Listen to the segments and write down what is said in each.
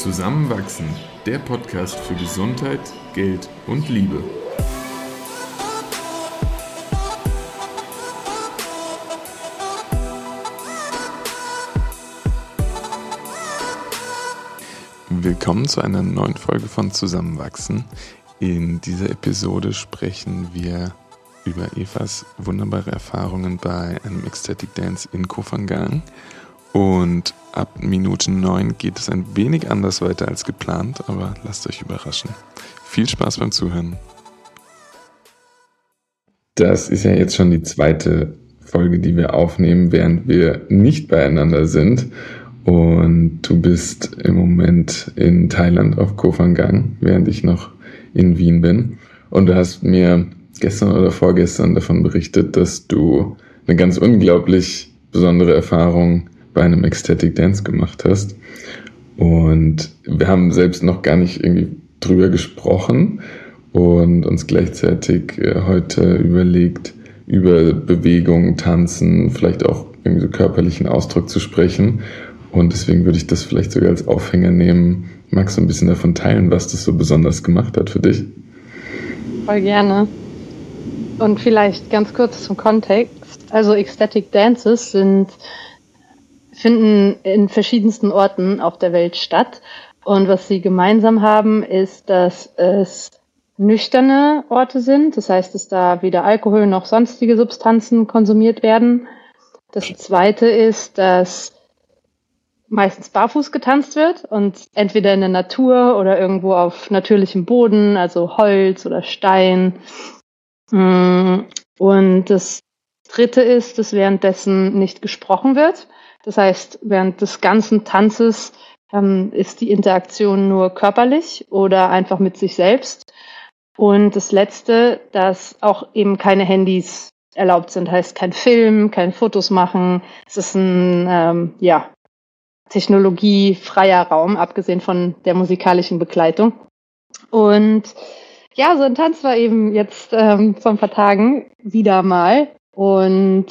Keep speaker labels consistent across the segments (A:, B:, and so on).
A: Zusammenwachsen, der Podcast für Gesundheit, Geld und Liebe. Willkommen zu einer neuen Folge von Zusammenwachsen. In dieser Episode sprechen wir über Evas wunderbare Erfahrungen bei einem Ecstatic Dance in Kofangang und ab Minute 9 geht es ein wenig anders weiter als geplant, aber lasst euch überraschen. Viel Spaß beim Zuhören. Das ist ja jetzt schon die zweite Folge, die wir aufnehmen, während wir nicht beieinander sind. Und du bist im Moment in Thailand auf Kofangang, während ich noch in Wien bin. Und du hast mir gestern oder vorgestern davon berichtet, dass du eine ganz unglaublich besondere Erfahrung bei einem Ecstatic Dance gemacht hast. Und wir haben selbst noch gar nicht irgendwie drüber gesprochen und uns gleichzeitig äh, heute überlegt, über Bewegung, Tanzen, vielleicht auch irgendwie so körperlichen Ausdruck zu sprechen. Und deswegen würde ich das vielleicht sogar als Aufhänger nehmen. Magst du ein bisschen davon teilen, was das so besonders gemacht hat für dich?
B: Voll gerne. Und vielleicht ganz kurz zum Kontext. Also Ecstatic Dances sind finden in verschiedensten Orten auf der Welt statt. Und was sie gemeinsam haben, ist, dass es nüchterne Orte sind. Das heißt, dass da weder Alkohol noch sonstige Substanzen konsumiert werden. Das zweite ist, dass meistens barfuß getanzt wird und entweder in der Natur oder irgendwo auf natürlichem Boden, also Holz oder Stein. Mm, und das dritte ist, dass währenddessen nicht gesprochen wird. Das heißt, während des ganzen Tanzes ähm, ist die Interaktion nur körperlich oder einfach mit sich selbst. Und das Letzte, dass auch eben keine Handys erlaubt sind, heißt kein Film, kein Fotos machen. Es ist ein ähm, ja, technologiefreier Raum, abgesehen von der musikalischen Begleitung. Und ja, so ein Tanz war eben jetzt ähm, vor ein paar Tagen wieder mal. Und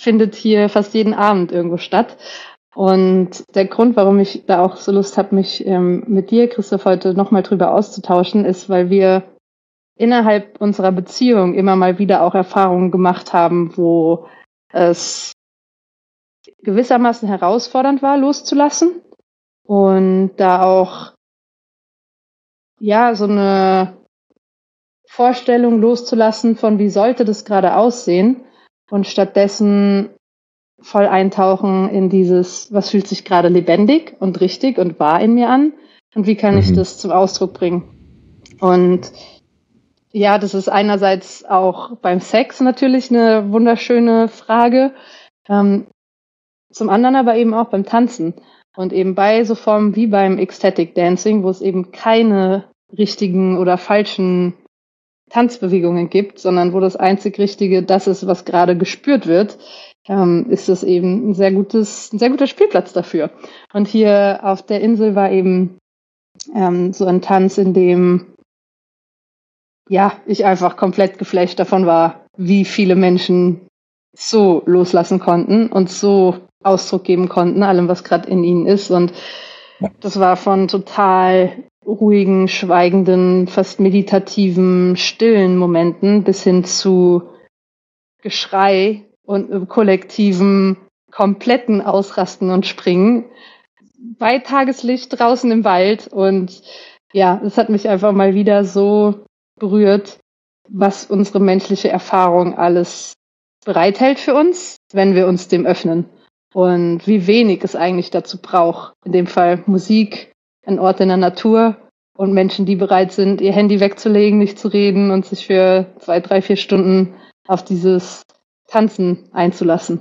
B: findet hier fast jeden Abend irgendwo statt. Und der Grund, warum ich da auch so Lust habe, mich ähm, mit dir, Christoph, heute nochmal drüber auszutauschen, ist, weil wir innerhalb unserer Beziehung immer mal wieder auch Erfahrungen gemacht haben, wo es gewissermaßen herausfordernd war, loszulassen. Und da auch, ja, so eine Vorstellung loszulassen von, wie sollte das gerade aussehen, und stattdessen voll eintauchen in dieses, was fühlt sich gerade lebendig und richtig und wahr in mir an und wie kann mhm. ich das zum Ausdruck bringen. Und ja, das ist einerseits auch beim Sex natürlich eine wunderschöne Frage, ähm, zum anderen aber eben auch beim Tanzen und eben bei so Formen wie beim Ecstatic Dancing, wo es eben keine richtigen oder falschen Tanzbewegungen gibt, sondern wo das einzig Richtige das ist, was gerade gespürt wird, ähm, ist das eben ein sehr gutes, ein sehr guter Spielplatz dafür. Und hier auf der Insel war eben ähm, so ein Tanz, in dem ja ich einfach komplett geflasht davon war, wie viele Menschen so loslassen konnten und so Ausdruck geben konnten, allem, was gerade in ihnen ist. Und das war von total ruhigen, schweigenden, fast meditativen, stillen Momenten bis hin zu Geschrei und kollektiven, kompletten Ausrasten und Springen bei Tageslicht draußen im Wald. Und ja, es hat mich einfach mal wieder so berührt, was unsere menschliche Erfahrung alles bereithält für uns, wenn wir uns dem öffnen. Und wie wenig es eigentlich dazu braucht. In dem Fall Musik, ein Ort in der Natur und Menschen, die bereit sind, ihr Handy wegzulegen, nicht zu reden und sich für zwei, drei, vier Stunden auf dieses Tanzen einzulassen.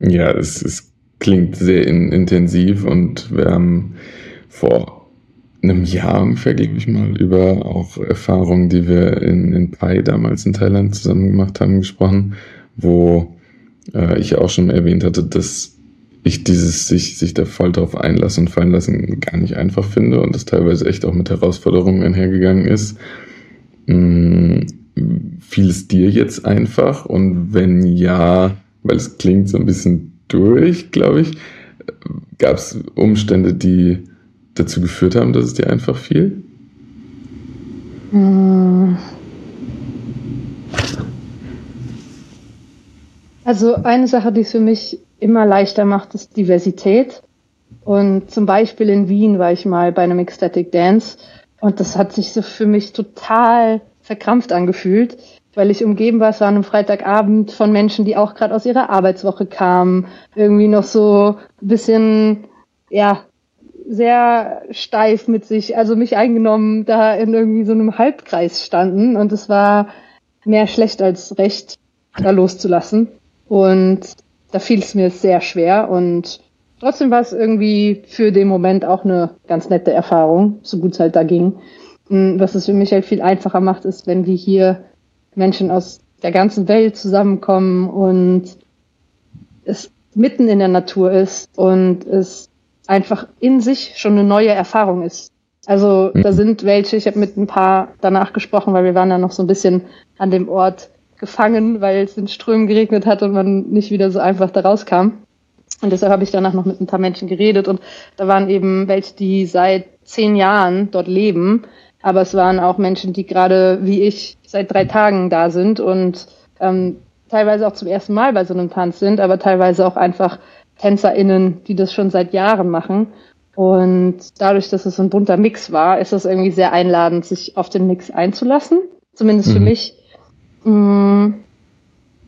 A: Ja, es, es klingt sehr in, intensiv und wir haben vor einem Jahr ungefähr, glaube ich mal, über auch Erfahrungen, die wir in, in Pai damals in Thailand zusammen gemacht haben, gesprochen, wo äh, ich auch schon erwähnt hatte, dass ich dieses sich, sich da voll drauf einlassen und fallen lassen gar nicht einfach finde und das teilweise echt auch mit Herausforderungen einhergegangen ist. Hm, fiel es dir jetzt einfach? Und wenn ja, weil es klingt so ein bisschen durch, glaube ich, gab es Umstände, die dazu geführt haben, dass es dir einfach fiel?
B: Hm. Also eine Sache, die es für mich immer leichter macht, ist Diversität. Und zum Beispiel in Wien war ich mal bei einem Ecstatic Dance und das hat sich so für mich total verkrampft angefühlt, weil ich umgeben war, es war an einem Freitagabend von Menschen, die auch gerade aus ihrer Arbeitswoche kamen, irgendwie noch so ein bisschen, ja, sehr steif mit sich, also mich eingenommen, da in irgendwie so einem Halbkreis standen und es war mehr schlecht als recht, da loszulassen. Und da fiel es mir sehr schwer und trotzdem war es irgendwie für den Moment auch eine ganz nette Erfahrung, so gut es halt da ging. Hm, was es für mich halt viel einfacher macht, ist, wenn wir hier Menschen aus der ganzen Welt zusammenkommen und es mitten in der Natur ist und es einfach in sich schon eine neue Erfahrung ist. Also da mhm. sind welche, ich habe mit ein paar danach gesprochen, weil wir waren da noch so ein bisschen an dem Ort gefangen, weil es in Strömen geregnet hat und man nicht wieder so einfach da rauskam. Und deshalb habe ich danach noch mit ein paar Menschen geredet und da waren eben welche, die seit zehn Jahren dort leben, aber es waren auch Menschen, die gerade wie ich seit drei Tagen da sind und ähm, teilweise auch zum ersten Mal bei so einem Tanz sind, aber teilweise auch einfach TänzerInnen, die das schon seit Jahren machen. Und dadurch, dass es so ein bunter Mix war, ist es irgendwie sehr einladend, sich auf den Mix einzulassen. Zumindest mhm. für mich.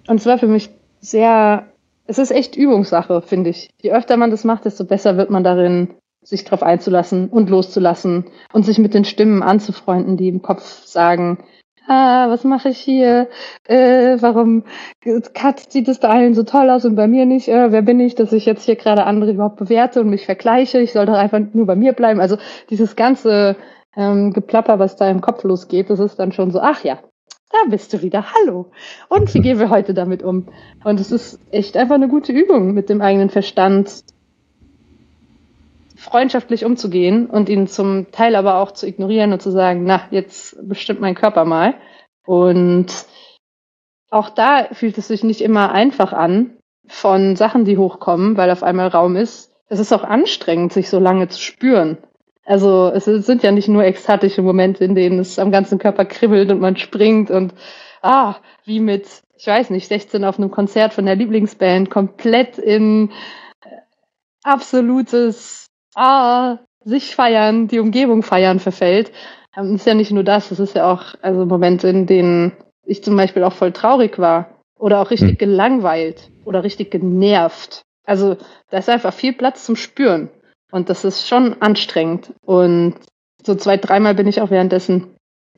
B: Und es war für mich sehr, es ist echt Übungssache, finde ich. Je öfter man das macht, desto besser wird man darin, sich darauf einzulassen und loszulassen und sich mit den Stimmen anzufreunden, die im Kopf sagen, ah, was mache ich hier? Äh, warum Kat sieht es bei allen so toll aus und bei mir nicht? Äh, wer bin ich, dass ich jetzt hier gerade andere überhaupt bewerte und mich vergleiche? Ich soll doch einfach nur bei mir bleiben. Also dieses ganze ähm, Geplapper, was da im Kopf losgeht, das ist dann schon so, ach ja, da bist du wieder, hallo. Und wie gehen wir heute damit um? Und es ist echt einfach eine gute Übung, mit dem eigenen Verstand freundschaftlich umzugehen und ihn zum Teil aber auch zu ignorieren und zu sagen, na, jetzt bestimmt mein Körper mal. Und auch da fühlt es sich nicht immer einfach an von Sachen, die hochkommen, weil auf einmal Raum ist. Es ist auch anstrengend, sich so lange zu spüren. Also es sind ja nicht nur ekstatische Momente, in denen es am ganzen Körper kribbelt und man springt und ah, wie mit, ich weiß nicht, 16 auf einem Konzert von der Lieblingsband komplett in absolutes ah, sich feiern, die Umgebung feiern verfällt. Ähm, ist ja nicht nur das, es ist ja auch also Momente, in denen ich zum Beispiel auch voll traurig war oder auch richtig hm. gelangweilt oder richtig genervt. Also da ist einfach viel Platz zum Spüren und das ist schon anstrengend. Und so zwei, dreimal bin ich auch währenddessen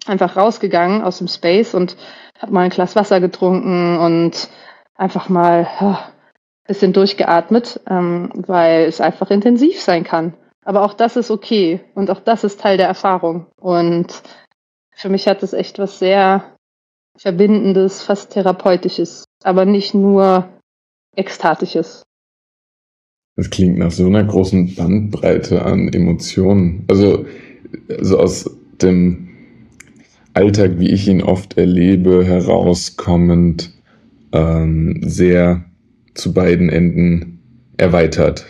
B: einfach rausgegangen aus dem Space und habe mal ein Glas Wasser getrunken und einfach mal ja, bisschen durchgeatmet, ähm, weil es einfach intensiv sein kann. Aber auch das ist okay und auch das ist Teil der Erfahrung. Und für mich hat es echt was sehr Verbindendes, fast Therapeutisches, aber nicht nur Ekstatisches.
A: Das klingt nach so einer großen Bandbreite an Emotionen. Also, also aus dem Alltag, wie ich ihn oft erlebe, herauskommend ähm, sehr zu beiden Enden erweitert.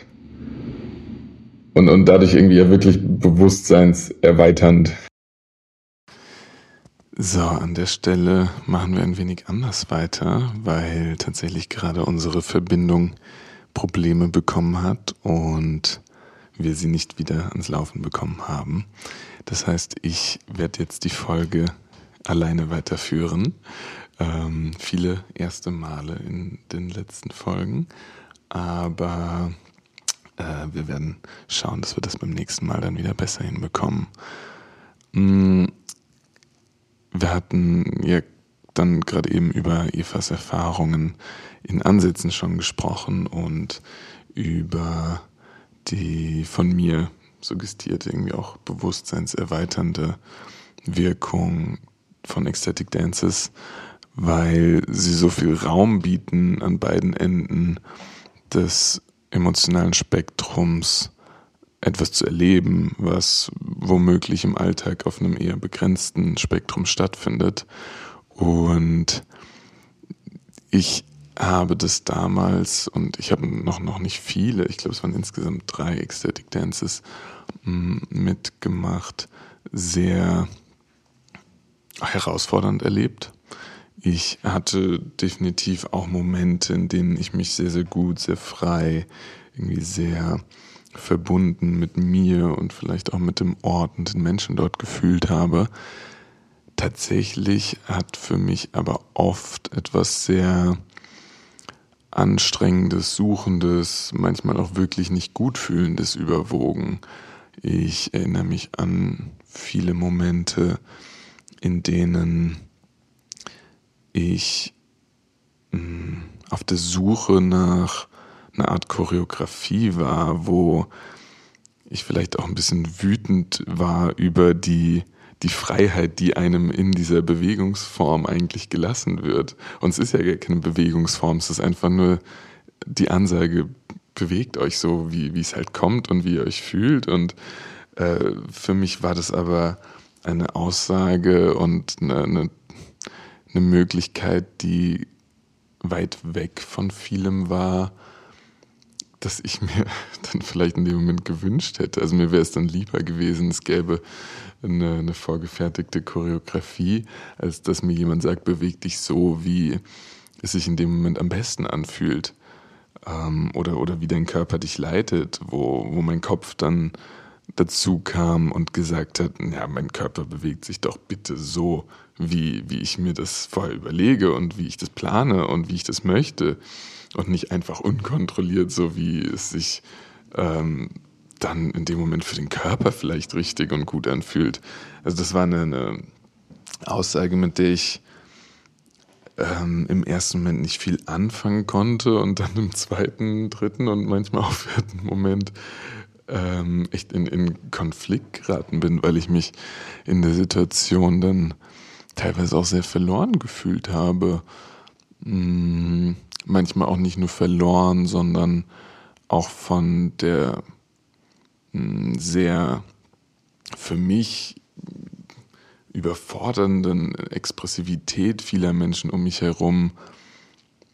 A: Und, und dadurch irgendwie ja wirklich bewusstseinserweiternd. So, an der Stelle machen wir ein wenig anders weiter, weil tatsächlich gerade unsere Verbindung Probleme bekommen hat und wir sie nicht wieder ans Laufen bekommen haben. Das heißt, ich werde jetzt die Folge alleine weiterführen ähm, viele erste Male in den letzten Folgen, aber äh, wir werden schauen, dass wir das beim nächsten Mal dann wieder besser hinbekommen. Mm, wir hatten ja dann gerade eben über Evas Erfahrungen in Ansätzen schon gesprochen und über die von mir suggestierte, irgendwie auch bewusstseinserweiternde Wirkung von Ecstatic Dances weil sie so viel Raum bieten an beiden Enden des emotionalen Spektrums etwas zu erleben, was womöglich im Alltag auf einem eher begrenzten Spektrum stattfindet. Und ich habe das damals, und ich habe noch, noch nicht viele, ich glaube, es waren insgesamt drei Ecstatic Dances mm, mitgemacht, sehr herausfordernd erlebt. Ich hatte definitiv auch Momente, in denen ich mich sehr, sehr gut, sehr frei, irgendwie sehr verbunden mit mir und vielleicht auch mit dem Ort und den Menschen dort gefühlt habe. Tatsächlich hat für mich aber oft etwas sehr Anstrengendes, Suchendes, manchmal auch wirklich nicht gut fühlendes überwogen. Ich erinnere mich an viele Momente, in denen ich mh, hm, auf der Suche nach einer Art Choreografie war, wo ich vielleicht auch ein bisschen wütend war über die die Freiheit, die einem in dieser Bewegungsform eigentlich gelassen wird. Und es ist ja gar keine Bewegungsform, es ist einfach nur die Ansage, bewegt euch so, wie, es halt kommt und wie ihr euch fühlt. Und äh, für mich war das aber eine Aussage und eine, eine, eine Möglichkeit, die weit weg von vielem war, dass ich mir dann vielleicht in dem Moment gewünscht hätte. Also mir wäre es dann lieber gewesen, es gäbe eine, eine vorgefertigte Choreografie, als dass mir jemand sagt, beweg dich so, wie es sich in dem Moment am besten anfühlt. Ähm, oder, oder wie dein Körper dich leitet, wo, wo mein Kopf dann dazu kam und gesagt hat, ja, mein Körper bewegt sich doch bitte so, wie, wie ich mir das vorher überlege und wie ich das plane und wie ich das möchte und nicht einfach unkontrolliert, so wie es sich ähm, dann in dem Moment für den Körper vielleicht richtig und gut anfühlt. Also das war eine, eine Aussage, mit der ich ähm, im ersten Moment nicht viel anfangen konnte und dann im zweiten, dritten und manchmal auch vierten Moment ähm, echt in, in Konflikt geraten bin, weil ich mich in der Situation dann teilweise auch sehr verloren gefühlt habe. Hm, manchmal auch nicht nur verloren, sondern auch von der hm, sehr für mich überfordernden Expressivität vieler Menschen um mich herum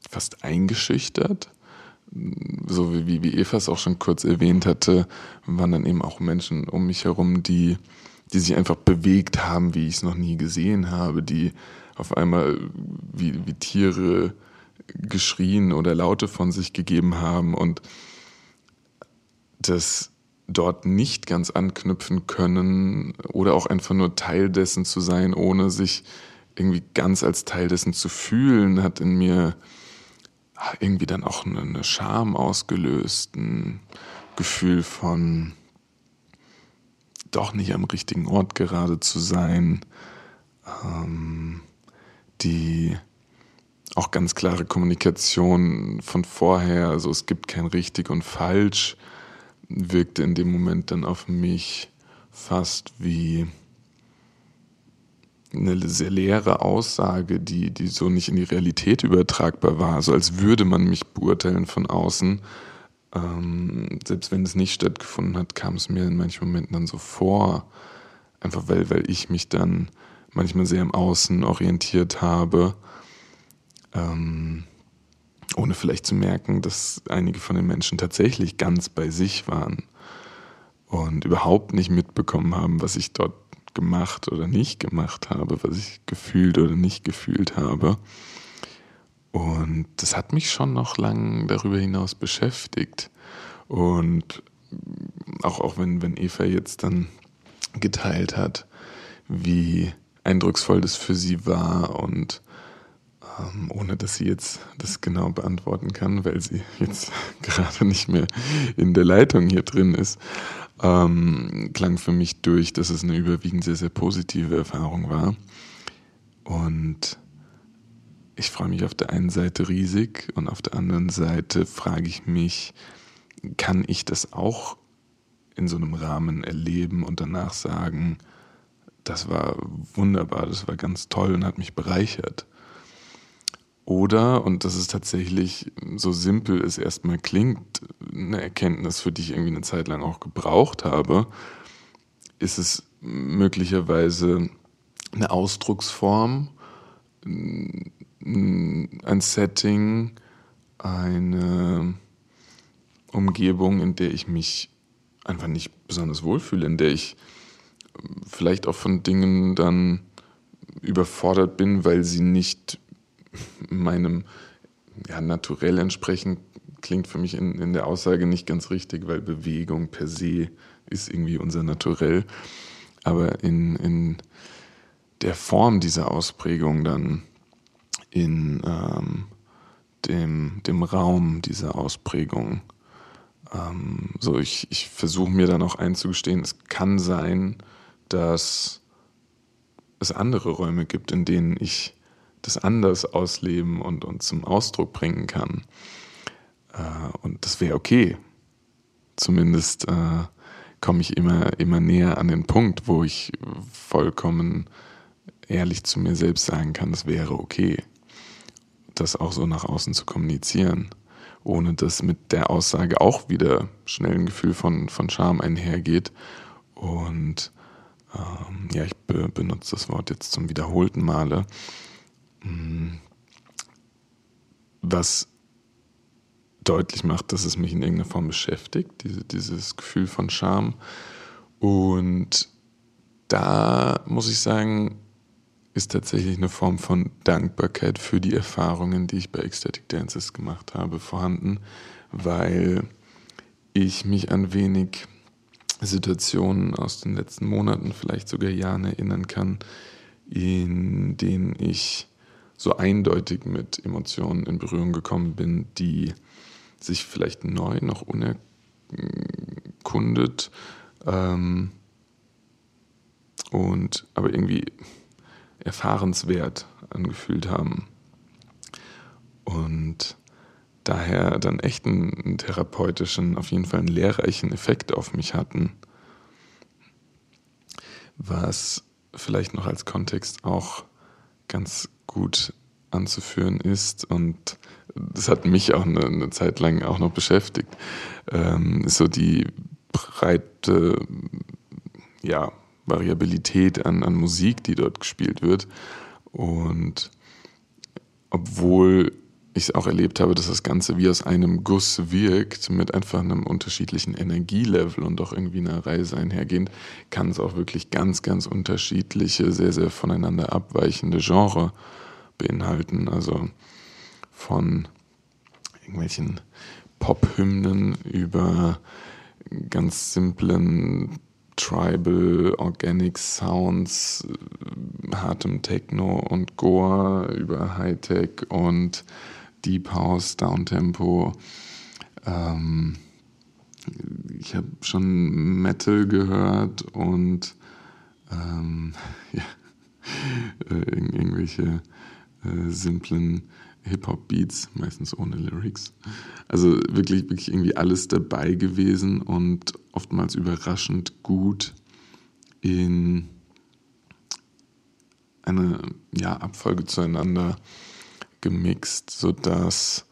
A: fast eingeschüchtert. So wie, wie Eva es auch schon kurz erwähnt hatte, waren dann eben auch Menschen um mich herum, die, die sich einfach bewegt haben, wie ich es noch nie gesehen habe, die auf einmal wie, wie Tiere geschrien oder Laute von sich gegeben haben und das dort nicht ganz anknüpfen können oder auch einfach nur Teil dessen zu sein, ohne sich irgendwie ganz als Teil dessen zu fühlen, hat in mir irgendwie dann auch eine Scham ausgelöst, ein Gefühl von doch nicht am richtigen Ort gerade zu sein, ähm, die auch ganz klare Kommunikation von vorher, also es gibt kein richtig und falsch, wirkte in dem Moment dann auf mich fast wie eine sehr leere Aussage, die, die so nicht in die Realität übertragbar war, so als würde man mich beurteilen von außen. Ähm, selbst wenn es nicht stattgefunden hat, kam es mir in manchen Momenten dann so vor, einfach weil, weil ich mich dann manchmal sehr im Außen orientiert habe. Ähm, ohne vielleicht zu merken, dass einige von den Menschen tatsächlich ganz bei sich waren und überhaupt nicht mitbekommen haben, was ich dort gemacht oder nicht gemacht habe, was ich gefühlt oder nicht gefühlt habe. Und das hat mich schon noch lang darüber hinaus beschäftigt. Und auch, auch wenn, wenn Eva jetzt dann geteilt hat, wie eindrucksvoll das für sie war und ähm, ohne dass sie jetzt das genau beantworten kann, weil sie jetzt gerade nicht mehr in der Leitung hier drin ist, ähm, klang für mich durch, dass es eine überwiegend sehr, sehr positive Erfahrung war. Und ich freue mich auf der einen Seite riesig und auf der anderen Seite frage ich mich, kann ich das auch in so einem Rahmen erleben und danach sagen, das war wunderbar, das war ganz toll und hat mich bereichert. Oder, und das ist tatsächlich so simpel es erstmal klingt, eine Erkenntnis, für die ich irgendwie eine Zeit lang auch gebraucht habe, ist es möglicherweise eine Ausdrucksform, ein Setting, eine Umgebung, in der ich mich einfach nicht besonders wohlfühle, in der ich vielleicht auch von Dingen dann überfordert bin, weil sie nicht meinem ja, naturell entsprechen, klingt für mich in, in der Aussage nicht ganz richtig, weil Bewegung per se ist irgendwie unser Naturell. Aber in, in der Form dieser Ausprägung dann, in ähm, dem, dem Raum dieser Ausprägung, ähm, so ich, ich versuche mir dann auch einzugestehen, es kann sein, dass es andere Räume gibt, in denen ich das anders ausleben und, und zum Ausdruck bringen kann. Äh, und das wäre okay. Zumindest äh, komme ich immer, immer näher an den Punkt, wo ich vollkommen ehrlich zu mir selbst sagen kann, es wäre okay, das auch so nach außen zu kommunizieren, ohne dass mit der Aussage auch wieder schnell ein Gefühl von, von Scham einhergeht. Und ähm, ja, ich be benutze das Wort jetzt zum wiederholten Male. Was deutlich macht, dass es mich in irgendeiner Form beschäftigt, diese, dieses Gefühl von Scham. Und da muss ich sagen, ist tatsächlich eine Form von Dankbarkeit für die Erfahrungen, die ich bei Ecstatic Dances gemacht habe, vorhanden, weil ich mich ein wenig Situationen aus den letzten Monaten, vielleicht sogar Jahren erinnern kann, in denen ich so eindeutig mit Emotionen in Berührung gekommen bin, die sich vielleicht neu noch unerkundet ähm, und aber irgendwie erfahrenswert angefühlt haben. Und daher dann echt einen, therapeutischen, auf jeden Fall einen lehrreichen Effekt auf mich hatten. Was vielleicht noch als Kontext auch ganz gut anzuführen ist und das hat mich auch eine, eine Zeit lang auch noch beschäftigt, ähm, so die breite ja, Variabilität an, an Musik, die dort gespielt wird. Und obwohl ich auch erlebt habe, dass das Ganze wie aus einem Guss wirkt, mit einfach einem unterschiedlichen Energielevel und auch irgendwie einer Reise einhergehend, kann es auch wirklich ganz, ganz unterschiedliche, sehr, sehr voneinander abweichende Genre beinhalten. Also von irgendwelchen Pop-Hymnen über ganz simplen Tribal, Organic Sounds, hartem Techno und Goa über Hightech und Deep House, Downtempo. Ähm, ich habe schon Metal gehört und ähm, ja, äh, irgendwelche äh, simplen Hip-Hop-Beats, meistens ohne Lyrics. Also wirklich, wirklich irgendwie alles dabei gewesen und oftmals überraschend gut in eine ja, Abfolge zueinander gemixt, sodass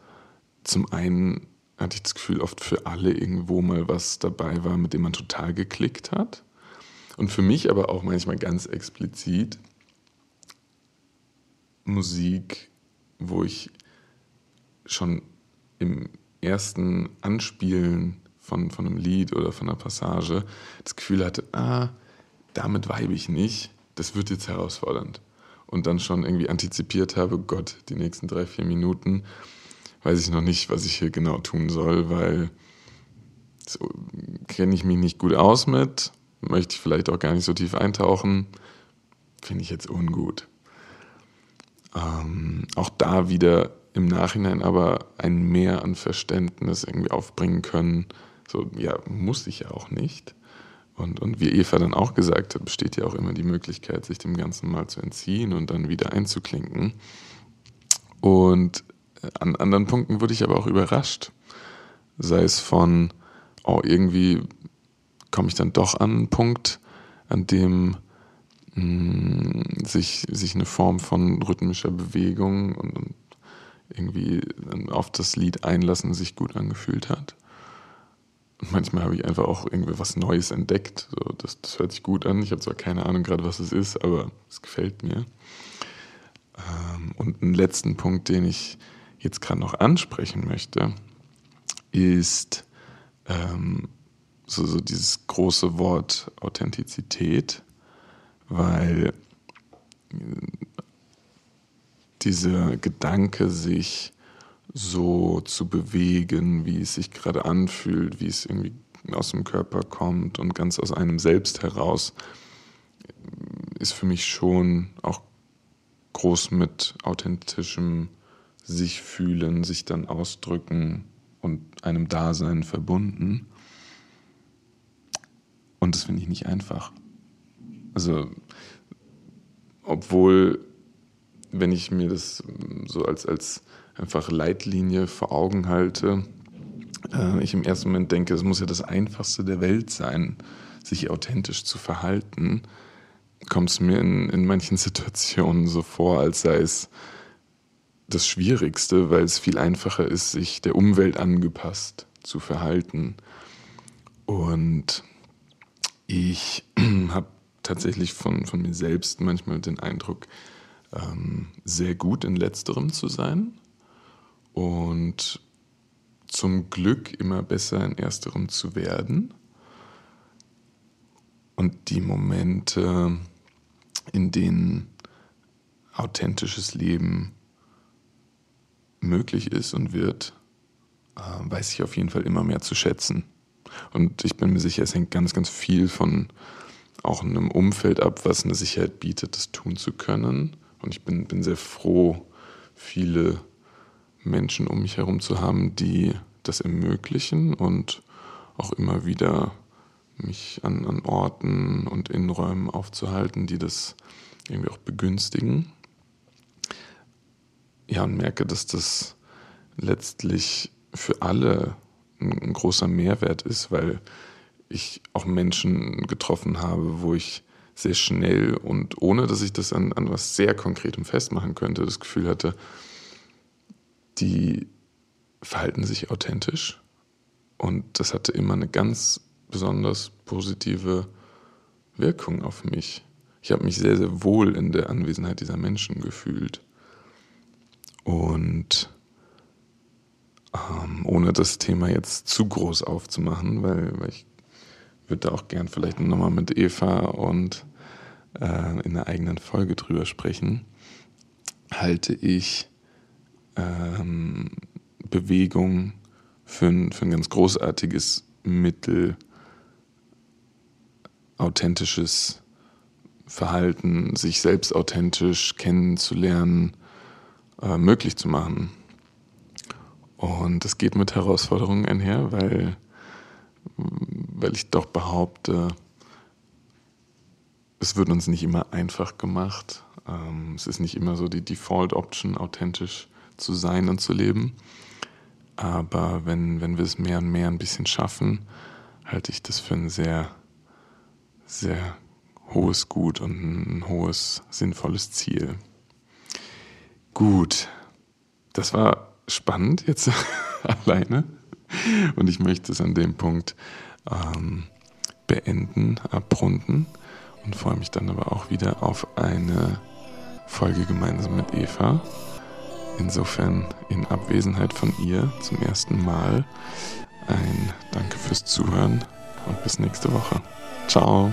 A: zum einen hatte ich das Gefühl, oft für alle irgendwo mal was dabei war, mit dem man total geklickt hat. Und für mich aber auch manchmal ganz explizit Musik, wo ich schon im ersten Anspielen von, von einem Lied oder von einer Passage das Gefühl hatte, ah, damit weibe ich nicht, das wird jetzt herausfordernd und dann schon irgendwie antizipiert habe, Gott, die nächsten drei, vier Minuten weiß ich noch nicht, was ich hier genau tun soll, weil so kenne ich mich nicht gut aus mit, möchte ich vielleicht auch gar nicht so tief eintauchen, finde ich jetzt ungut. Ähm, auch da wieder im Nachhinein aber ein Mehr an Verständnis irgendwie aufbringen können. So, ja, muss ich ja auch nicht. Und, und wie Eva dann auch gesagt hat, besteht ja auch immer die Möglichkeit, sich dem Ganzen mal zu entziehen und dann wieder einzuklinken. Und äh, an anderen Punkten wurde ich aber auch überrascht. Sei es von, oh, irgendwie komme ich dann doch an einen Punkt, an dem mh, mm, sich, sich eine Form von rhythmischer Bewegung und, und irgendwie auf das Lied einlassen sich gut angefühlt hat. Manchmal habe ich einfach auch irgendwie was Neues entdeckt. So, das, das hört sich gut an. Ich habe zwar keine Ahnung gerade, was es ist, aber es gefällt mir. Ähm, und einen letzten Punkt, den ich jetzt gerade noch ansprechen möchte, ist ähm, so, so dieses große Wort Authentizität, weil dieser Gedanke, sich so zu bewegen, wie es sich gerade anfühlt, wie es irgendwie aus dem Körper kommt und ganz aus einem selbst heraus, ist für mich schon auch groß mit authentischem sich fühlen, sich dann ausdrücken und einem Dasein verbunden. Und das finde ich nicht einfach. Also, obwohl, wenn ich mir das so als, als einfach Leitlinie vor Augen halte, äh, ich im ersten Moment denke, es muss ja das Einfachste der Welt sein, sich authentisch zu verhalten, kommt es mir in, in manchen Situationen so vor, als sei es das Schwierigste, weil es viel einfacher ist, sich der Umwelt angepasst zu verhalten. Und ich habe tatsächlich von, von mir selbst manchmal den Eindruck, ähm, sehr gut in letzterem zu sein und zum Glück immer besser in ersterem zu werden. Und die Momente, in denen authentisches Leben möglich ist und wird, äh, weiß ich auf jeden Fall immer mehr zu schätzen. Und ich bin mir sicher, es hängt ganz, ganz viel von auch einem Umfeld ab, was eine Sicherheit bietet, das tun zu können. Und ich bin, bin sehr froh, viele Menschen um mich herum zu haben, die das ermöglichen und auch immer wieder mich an, an Orten und Innenräumen aufzuhalten, die das irgendwie auch begünstigen. Ja, und merke, dass das letztlich für alle ein, ein großer Mehrwert ist, weil ich auch Menschen getroffen habe, wo ich sehr schnell und ohne dass ich das an, an was sehr Konkretem festmachen könnte, das Gefühl hatte, die verhalten sich authentisch und das hatte immer eine ganz besonders positive Wirkung auf mich. Ich habe mich sehr, sehr wohl in der Anwesenheit dieser Menschen gefühlt. Und ähm, ohne das Thema jetzt zu groß aufzumachen, weil, weil ich würde da auch gern vielleicht nochmal mit Eva und äh, in einer eigenen Folge drüber sprechen, halte ich ähm, Bewegung für ein, für ein ganz großartiges Mittel, authentisches Verhalten, sich selbst authentisch kennenzulernen, äh, möglich zu machen. Und es geht mit Herausforderungen einher, weil, weil ich doch behaupte, es wird uns nicht immer einfach gemacht. Ähm, es ist nicht immer so die Default-Option, authentisch zu sein und zu leben. Aber wenn, wenn wir es mehr und mehr ein bisschen schaffen, halte ich das für ein sehr, sehr hohes Gut und ein hohes, sinnvolles Ziel. Gut, das war spannend jetzt alleine und ich möchte es an dem Punkt ähm, beenden, abrunden und freue mich dann aber auch wieder auf eine Folge gemeinsam mit Eva. Insofern in Abwesenheit von ihr zum ersten Mal ein Danke fürs Zuhören und bis nächste Woche. Ciao.